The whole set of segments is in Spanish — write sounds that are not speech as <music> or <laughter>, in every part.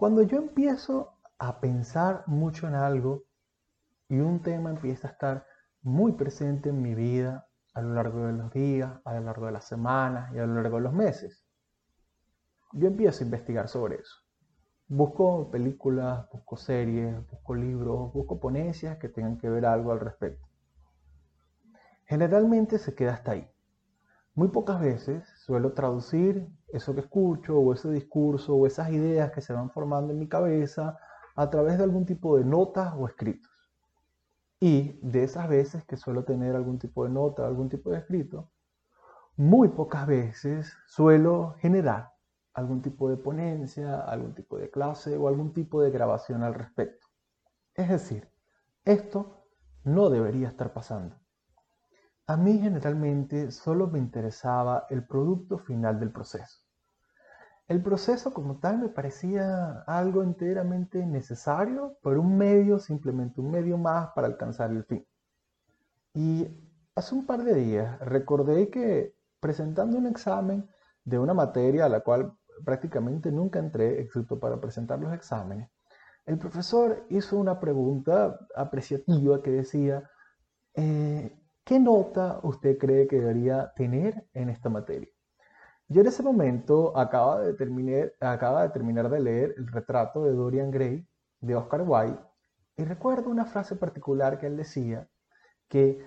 Cuando yo empiezo a pensar mucho en algo y un tema empieza a estar muy presente en mi vida a lo largo de los días, a lo largo de las semanas y a lo largo de los meses, yo empiezo a investigar sobre eso. Busco películas, busco series, busco libros, busco ponencias que tengan que ver algo al respecto. Generalmente se queda hasta ahí. Muy pocas veces suelo traducir eso que escucho o ese discurso o esas ideas que se van formando en mi cabeza a través de algún tipo de notas o escritos. Y de esas veces que suelo tener algún tipo de nota, algún tipo de escrito, muy pocas veces suelo generar algún tipo de ponencia, algún tipo de clase o algún tipo de grabación al respecto. Es decir, esto no debería estar pasando. A mí generalmente solo me interesaba el producto final del proceso. El proceso como tal me parecía algo enteramente necesario, pero un medio, simplemente un medio más para alcanzar el fin. Y hace un par de días recordé que presentando un examen de una materia a la cual prácticamente nunca entré, excepto para presentar los exámenes, el profesor hizo una pregunta apreciativa que decía, eh, ¿Qué nota usted cree que debería tener en esta materia? Yo en ese momento acaba de, terminar, de de leer el retrato de Dorian Gray de Oscar Wilde y recuerdo una frase particular que él decía, que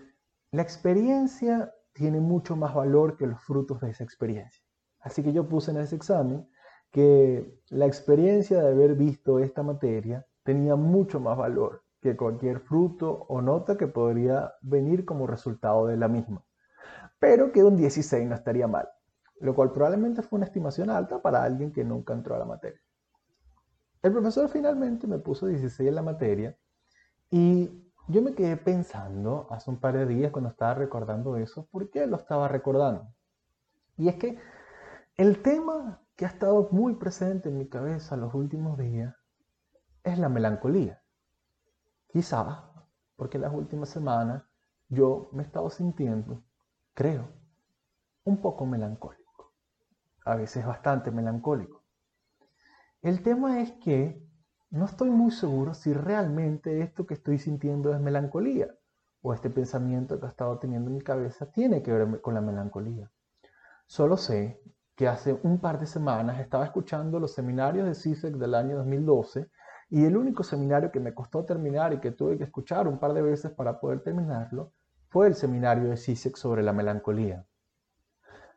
la experiencia tiene mucho más valor que los frutos de esa experiencia. Así que yo puse en ese examen que la experiencia de haber visto esta materia tenía mucho más valor que cualquier fruto o nota que podría venir como resultado de la misma. Pero que un 16 no estaría mal, lo cual probablemente fue una estimación alta para alguien que nunca entró a la materia. El profesor finalmente me puso 16 en la materia y yo me quedé pensando hace un par de días cuando estaba recordando eso, ¿por qué lo estaba recordando? Y es que el tema que ha estado muy presente en mi cabeza los últimos días es la melancolía. Quizá porque las últimas semanas yo me he estado sintiendo, creo, un poco melancólico. A veces bastante melancólico. El tema es que no estoy muy seguro si realmente esto que estoy sintiendo es melancolía o este pensamiento que he estado teniendo en mi cabeza tiene que ver con la melancolía. Solo sé que hace un par de semanas estaba escuchando los seminarios de CISEC del año 2012 y el único seminario que me costó terminar y que tuve que escuchar un par de veces para poder terminarlo fue el seminario de Zizek sobre la melancolía.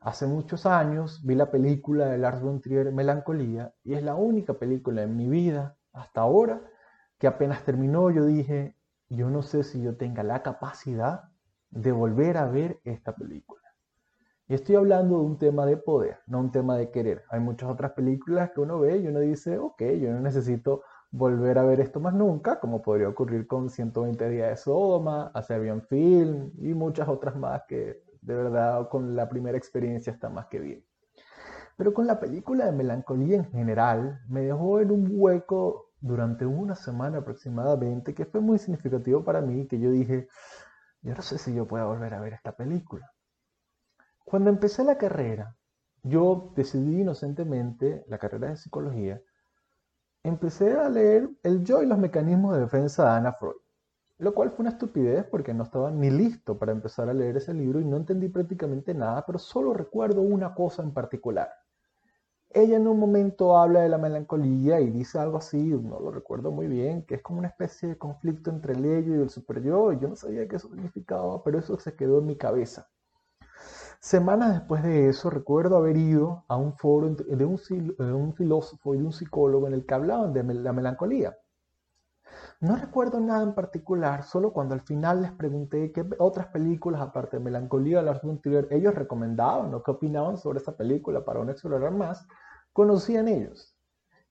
Hace muchos años vi la película de Lars von Trier Melancolía y es la única película en mi vida hasta ahora que apenas terminó yo dije, yo no sé si yo tenga la capacidad de volver a ver esta película. Y estoy hablando de un tema de poder, no un tema de querer. Hay muchas otras películas que uno ve y uno dice, ok, yo no necesito volver a ver esto más nunca, como podría ocurrir con 120 días de Sodoma, Serbian Film y muchas otras más que de verdad con la primera experiencia está más que bien. Pero con la película de Melancolía en general me dejó en un hueco durante una semana aproximadamente que fue muy significativo para mí, que yo dije, yo no sé si yo pueda volver a ver esta película. Cuando empecé la carrera, yo decidí inocentemente, la carrera de psicología, empecé a leer El yo y los mecanismos de defensa de Anna Freud, lo cual fue una estupidez porque no estaba ni listo para empezar a leer ese libro y no entendí prácticamente nada, pero solo recuerdo una cosa en particular. Ella en un momento habla de la melancolía y dice algo así, no lo recuerdo muy bien, que es como una especie de conflicto entre el ello y el super yo, y yo no sabía qué significaba, pero eso se quedó en mi cabeza. Semanas después de eso, recuerdo haber ido a un foro de un, filósofo y de un psicólogo en el que hablaban de la melancolía. No recuerdo nada en particular, solo cuando al final les pregunté qué otras películas, aparte de Melancolía de Lars von Trier, ellos recomendaban o qué opinaban sobre esa película para no explorar más, conocían ellos.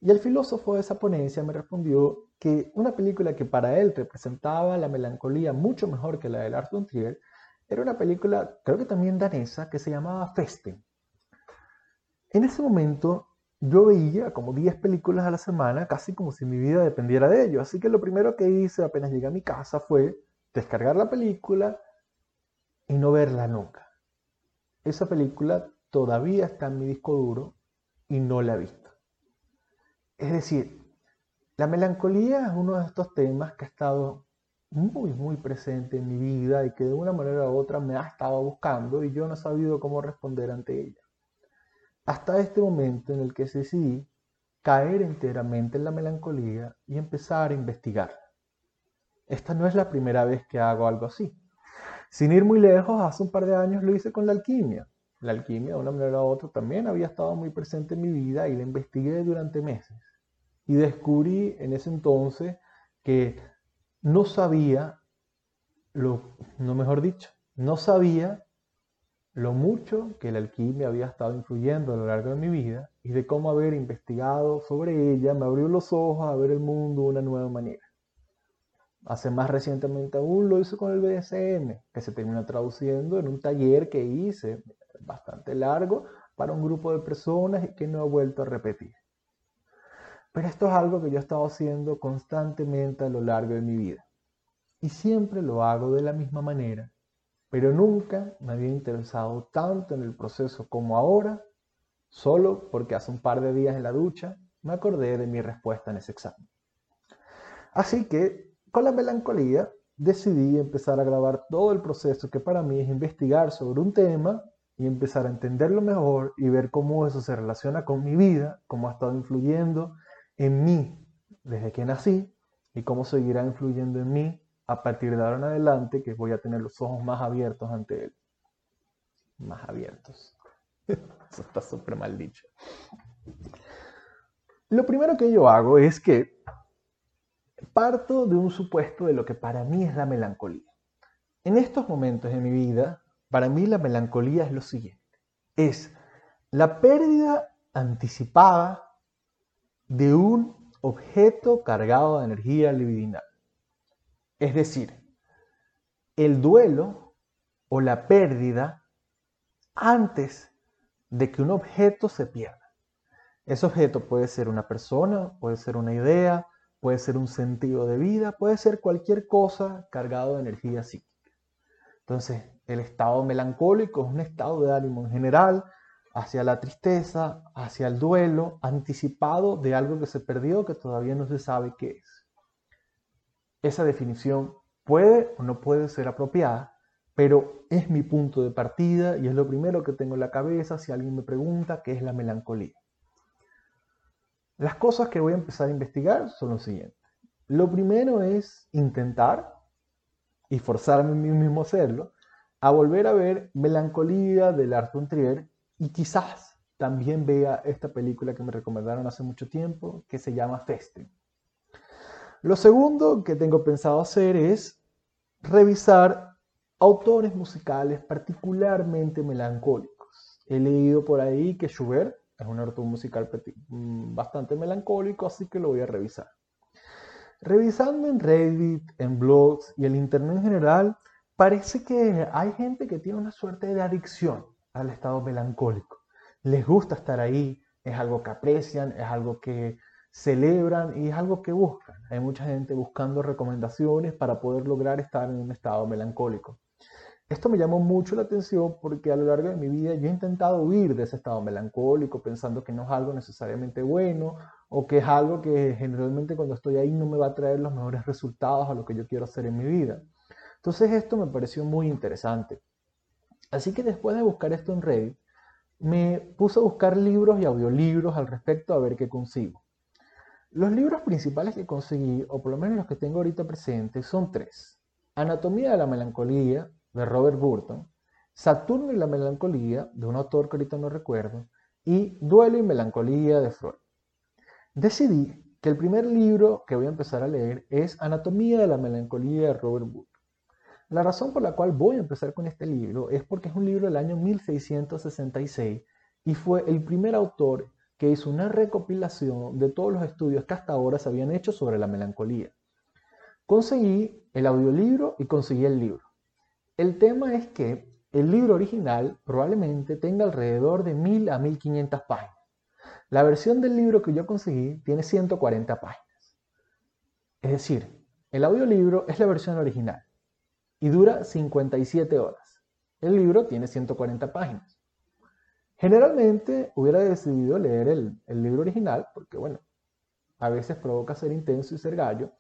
Y el filósofo de esa ponencia me respondió que una película que para él representaba la melancolía mucho mejor que la de Lars von Trier era una película, creo que también danesa, que se llamaba Festen. En ese momento yo veía como 10 películas a la semana, casi como si mi vida dependiera de ello. Así que lo primero que hice apenas llegué a mi casa fue descargar la película y no verla nunca. Esa película todavía está en mi disco duro y no la he visto. Es decir, La melancolía es uno de estos temas que ha estado muy, muy presente en mi vida y que de una manera u otra me ha estado buscando y yo no he sabido cómo responder ante ella. Hasta este momento en el que decidí caer enteramente en la melancolía y empezar a investigar. Esta no es la primera vez que hago algo así. Sin ir muy lejos, hace un par de años lo hice con la alquimia. La alquimia, de una manera u otra, también había estado muy presente en mi vida y la investigué durante meses. Y descubrí en ese entonces que no sabía, lo, no mejor dicho, no sabía lo mucho que la alquimia había estado influyendo a lo largo de mi vida y de cómo haber investigado sobre ella me abrió los ojos a ver el mundo de una nueva manera. Hace más recientemente aún lo hice con el BDSM, que se terminó traduciendo en un taller que hice bastante largo para un grupo de personas y que no he vuelto a repetir. Pero esto es algo que yo he estado haciendo constantemente a lo largo de mi vida. Y siempre lo hago de la misma manera, pero nunca me había interesado tanto en el proceso como ahora, solo porque hace un par de días en la ducha me acordé de mi respuesta en ese examen. Así que con la melancolía decidí empezar a grabar todo el proceso que para mí es investigar sobre un tema y empezar a entenderlo mejor y ver cómo eso se relaciona con mi vida, cómo ha estado influyendo en mí desde que nací y cómo seguirá influyendo en mí a partir de ahora en adelante que voy a tener los ojos más abiertos ante él. Más abiertos. <laughs> Eso está súper mal dicho. Lo primero que yo hago es que Parto de un supuesto de lo que para mí es la melancolía. En estos momentos de mi vida, para mí la melancolía es lo siguiente. Es la pérdida anticipada de un objeto cargado de energía libidinal. Es decir, el duelo o la pérdida antes de que un objeto se pierda. Ese objeto puede ser una persona, puede ser una idea, puede ser un sentido de vida, puede ser cualquier cosa cargado de energía psíquica. Entonces, el estado melancólico es un estado de ánimo en general hacia la tristeza, hacia el duelo, anticipado de algo que se perdió que todavía no se sabe qué es. Esa definición puede o no puede ser apropiada, pero es mi punto de partida y es lo primero que tengo en la cabeza si alguien me pregunta qué es la melancolía. Las cosas que voy a empezar a investigar son lo siguiente. Lo primero es intentar, y forzarme a mí mismo a hacerlo, a volver a ver Melancolía de Lars von Trier y quizás también vea esta película que me recomendaron hace mucho tiempo que se llama Feste. Lo segundo que tengo pensado hacer es revisar autores musicales particularmente melancólicos. He leído por ahí que Schubert es un autor musical mm, bastante melancólico, así que lo voy a revisar. Revisando en Reddit, en blogs y el Internet en general, parece que hay gente que tiene una suerte de adicción al estado melancólico. Les gusta estar ahí, es algo que aprecian, es algo que celebran y es algo que buscan. Hay mucha gente buscando recomendaciones para poder lograr estar en un estado melancólico. Esto me llamó mucho la atención porque a lo largo de mi vida yo he intentado huir de ese estado melancólico pensando que no es algo necesariamente bueno o que es algo que generalmente cuando estoy ahí no me va a traer los mejores resultados a lo que yo quiero hacer en mi vida. Entonces esto me pareció muy interesante. Así que después de buscar esto en Reddit, me puse a buscar libros y audiolibros al respecto a ver qué consigo. Los libros principales que conseguí, o por lo menos los que tengo ahorita presentes, son tres. Anatomía de la Melancolía, de Robert Burton, Saturno y la melancolía, de un autor que ahorita no recuerdo, y Duelo y melancolía de Freud. Decidí que el primer libro que voy a empezar a leer es Anatomía de la melancolía de Robert Burton. La razón por la cual voy a empezar con este libro es porque es un libro del año 1666 y fue el primer autor que hizo una recopilación de todos los estudios que hasta ahora se habían hecho sobre la melancolía. Conseguí el audiolibro y conseguí el libro. El tema es que el libro original probablemente tenga alrededor de 1000 a 1500 páginas. La versión del libro que yo conseguí tiene 140 páginas. Es decir, el audiolibro es la versión original y dura 57 horas. El libro tiene 140 páginas. Generalmente hubiera decidido leer el, libro original porque, bueno, a veces provoca ser intenso y ser gallo,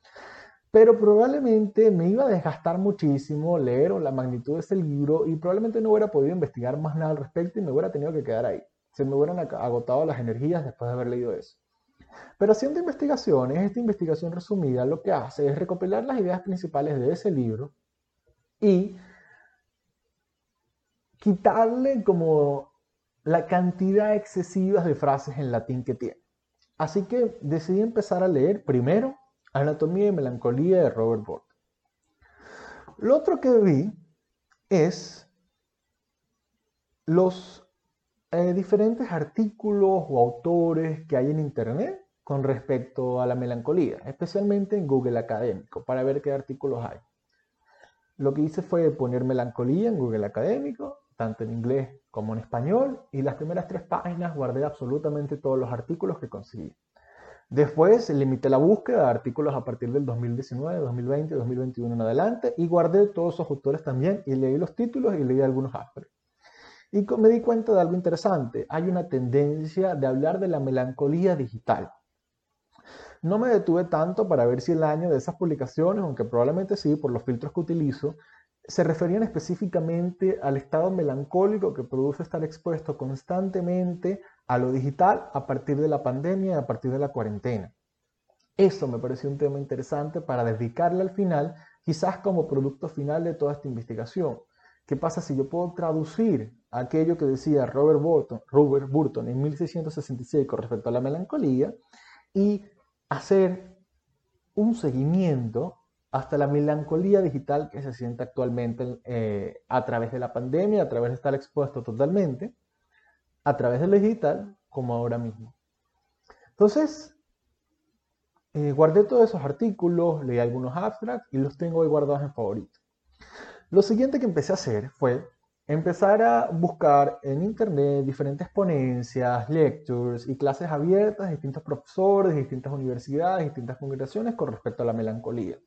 pero probablemente me iba a desgastar muchísimo leer la magnitud de ese libro y probablemente no hubiera podido investigar más nada al respecto y me hubiera tenido que quedar ahí. Se me hubieran agotado las energías después de haber leído eso. Pero haciendo investigaciones, esta investigación resumida lo que hace es recopilar las ideas principales de ese libro y quitarle como la cantidad excesiva de frases en latín que tiene. Así que decidí empezar a leer primero Anatomía y Melancolía de Robert Bork. Lo otro que vi es los eh, diferentes artículos o autores que hay en Internet con respecto a la melancolía, especialmente en Google Académico, para ver qué artículos hay. Lo que hice fue poner melancolía en Google Académico, tanto en inglés como en español, y las primeras tres páginas guardé absolutamente todos los artículos que conseguí. Después limité la búsqueda de artículos a partir del 2019, 2020, 2021 en adelante y guardé todos esos autores también y leí los títulos y leí algunos autores. Y me di cuenta de algo interesante. Hay una tendencia de hablar de la melancolía digital. No me detuve tanto para ver si el año de esas publicaciones, aunque probablemente sí, por los filtros que utilizo, se referían específicamente al estado melancólico que produce estar expuesto constantemente a lo digital a partir de la pandemia a partir de la cuarentena. Eso me pareció un tema interesante para dedicarle al final, quizás como producto final de toda esta investigación. ¿Qué pasa si yo puedo traducir aquello que decía Robert Burton, Robert Burton en 1666 con respecto a la melancolía y hacer un seguimiento hasta la melancolía digital que se siente actualmente eh, a través de la pandemia, a través de estar expuesto totalmente, a través de digital, como ahora mismo. Entonces, eh, guardé todos esos artículos, leí algunos abstracts y los tengo ahí guardados en favoritos. Lo siguiente que empecé a hacer fue empezar a buscar en internet diferentes ponencias, lectures y clases abiertas de distintos profesores, de distintas universidades, distintas congregaciones con respecto a la melancolía.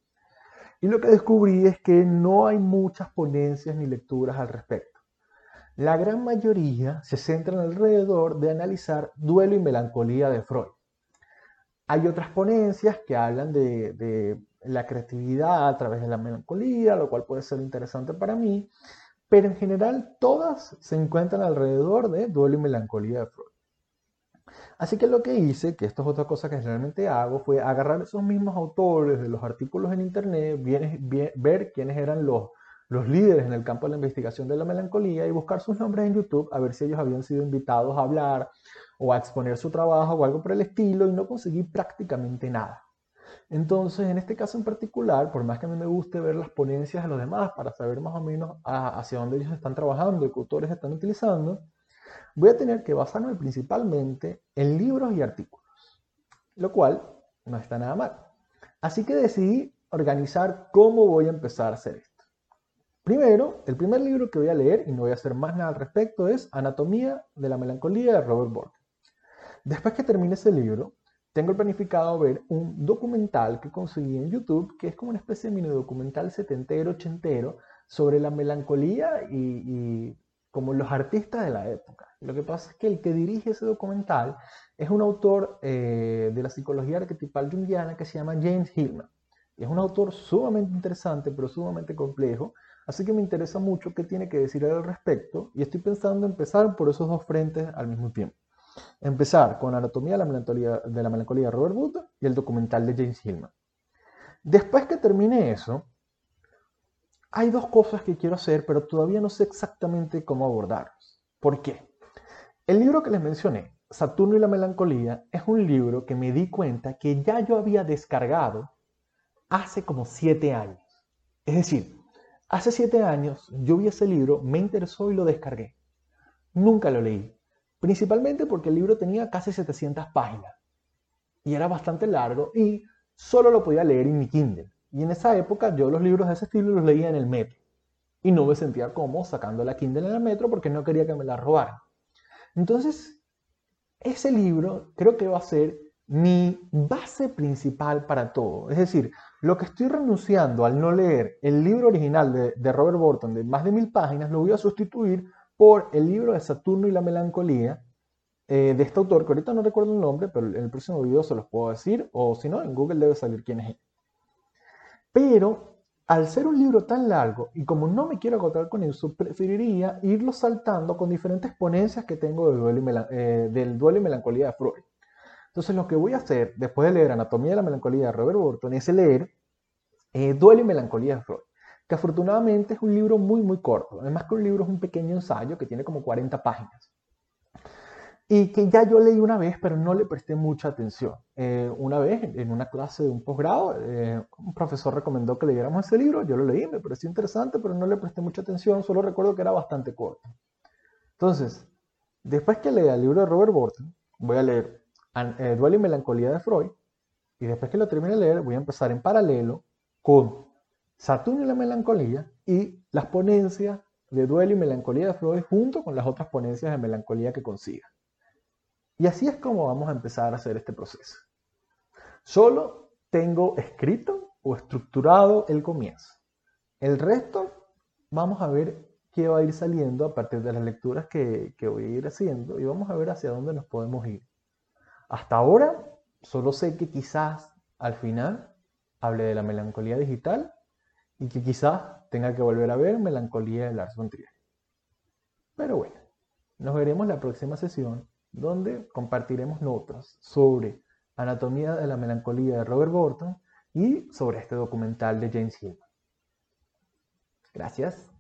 Y lo que descubrí es que no hay muchas ponencias ni lecturas al respecto. La gran mayoría se centran alrededor de analizar duelo y melancolía de Freud. Hay otras ponencias que hablan de, la creatividad a través de la melancolía, lo cual puede ser interesante para mí, pero en general todas se encuentran alrededor de duelo y melancolía de Freud. Así que lo que hice, que esto es otra cosa que generalmente hago, fue agarrar esos mismos autores de los artículos en internet, ver quiénes eran los, los líderes en el campo de la investigación de la melancolía y buscar sus nombres en YouTube a ver si ellos habían sido invitados a hablar o a exponer su trabajo o algo por el estilo y no conseguí prácticamente nada. Entonces, en este caso en particular, por más que a mí me guste ver las ponencias de los demás para saber más o menos hacia dónde ellos están trabajando y qué autores están utilizando, voy a tener que basarme principalmente en libros y artículos, lo cual no está nada mal. Así que decidí organizar cómo voy a empezar a hacer esto. Primero, el primer libro que voy a leer, y no voy a hacer más nada al respecto, es Anatomía de la Melancolía de Robert Bork. Después que termine ese libro, tengo planificado ver un documental que conseguí en YouTube, que es como una especie de mini documental setentero, ochentero, sobre la melancolía y como los artistas de la época. Lo que pasa es que el que dirige ese documental es un autor eh, de la psicología arquetipal junguiana que se llama James Hillman. Es un autor sumamente interesante, pero sumamente complejo. Así que me interesa mucho qué tiene que decir al respecto y estoy pensando empezar por esos dos frentes al mismo tiempo. Empezar con Anatomía de la Melancolía de, la melancolía de Robert Wood y el documental de James Hillman. Después que termine eso, hay dos cosas que quiero hacer, pero todavía no sé exactamente cómo abordarlos. ¿Por qué? El libro que les mencioné, Saturno y la Melancolía, es un libro que me di cuenta que ya yo había descargado hace como siete años. Es decir, hace siete años yo vi ese libro, me interesó y lo descargué. Nunca lo leí, principalmente porque el libro tenía casi 700 páginas y era bastante largo y solo lo podía leer en mi Kindle. Y en esa época yo los libros de ese estilo los leía en el metro. Y no me sentía cómodo sacando la Kindle en el metro porque no quería que me la robaran. Entonces, ese libro creo que va a ser mi base principal para todo. Es decir, lo que estoy renunciando al no leer el libro original de, Robert Burton de más de mil páginas, lo voy a sustituir por el libro de Saturno y la Melancolía, eh, de este autor, que ahorita no recuerdo el nombre, pero en el próximo video se los puedo decir, o si no, en Google debe salir quién es él. Pero al ser un libro tan largo, y como no me quiero agotar con eso, preferiría irlo saltando con diferentes ponencias que tengo eh, del duelo y melancolía de Freud. Entonces lo que voy a hacer, después de leer Anatomía de la Melancolía de Robert Burton, es leer eh, Duelo y Melancolía de Freud, que afortunadamente es un libro muy, muy corto. Además que un libro es un pequeño ensayo que tiene como 40 páginas y que ya yo leí una vez, pero no le presté mucha atención. Eh, una vez, en una clase de un posgrado, eh, un profesor recomendó que leyéramos ese libro, yo lo leí, me pareció interesante, pero no le presté mucha atención, solo recuerdo que era bastante corto. Entonces, después que lea el libro de Robert Burton, voy a leer eh, Duelo y Melancolía de Freud, y después que lo termine de leer, voy a empezar en paralelo con Saturno y la Melancolía y las ponencias de Duelo y Melancolía de Freud junto con las otras ponencias de melancolía que consiga. Y así es como vamos a empezar a hacer este proceso. Solo tengo escrito o estructurado el comienzo. El resto vamos a ver qué va a ir saliendo a partir de las lecturas que, que voy a ir haciendo y vamos a ver hacia dónde nos podemos ir. Hasta ahora solo sé que quizás al final hable de la melancolía digital y que quizás tenga que volver a ver melancolía de Lars von Trier. Pero bueno, nos veremos la próxima sesión donde compartiremos notas sobre Anatomía de la Melancolía de Robert Burton y sobre este documental de James Hillman. Gracias.